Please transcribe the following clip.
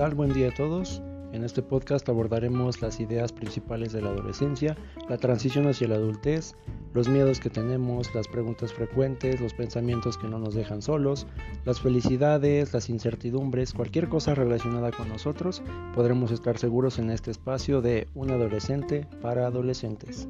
tal? Buen día a todos. En este podcast abordaremos las ideas principales de la adolescencia, la transición hacia la adultez, los miedos que tenemos, las preguntas frecuentes, los pensamientos que no nos dejan solos, las felicidades, las incertidumbres, cualquier cosa relacionada con nosotros, podremos estar seguros en este espacio de un adolescente para adolescentes.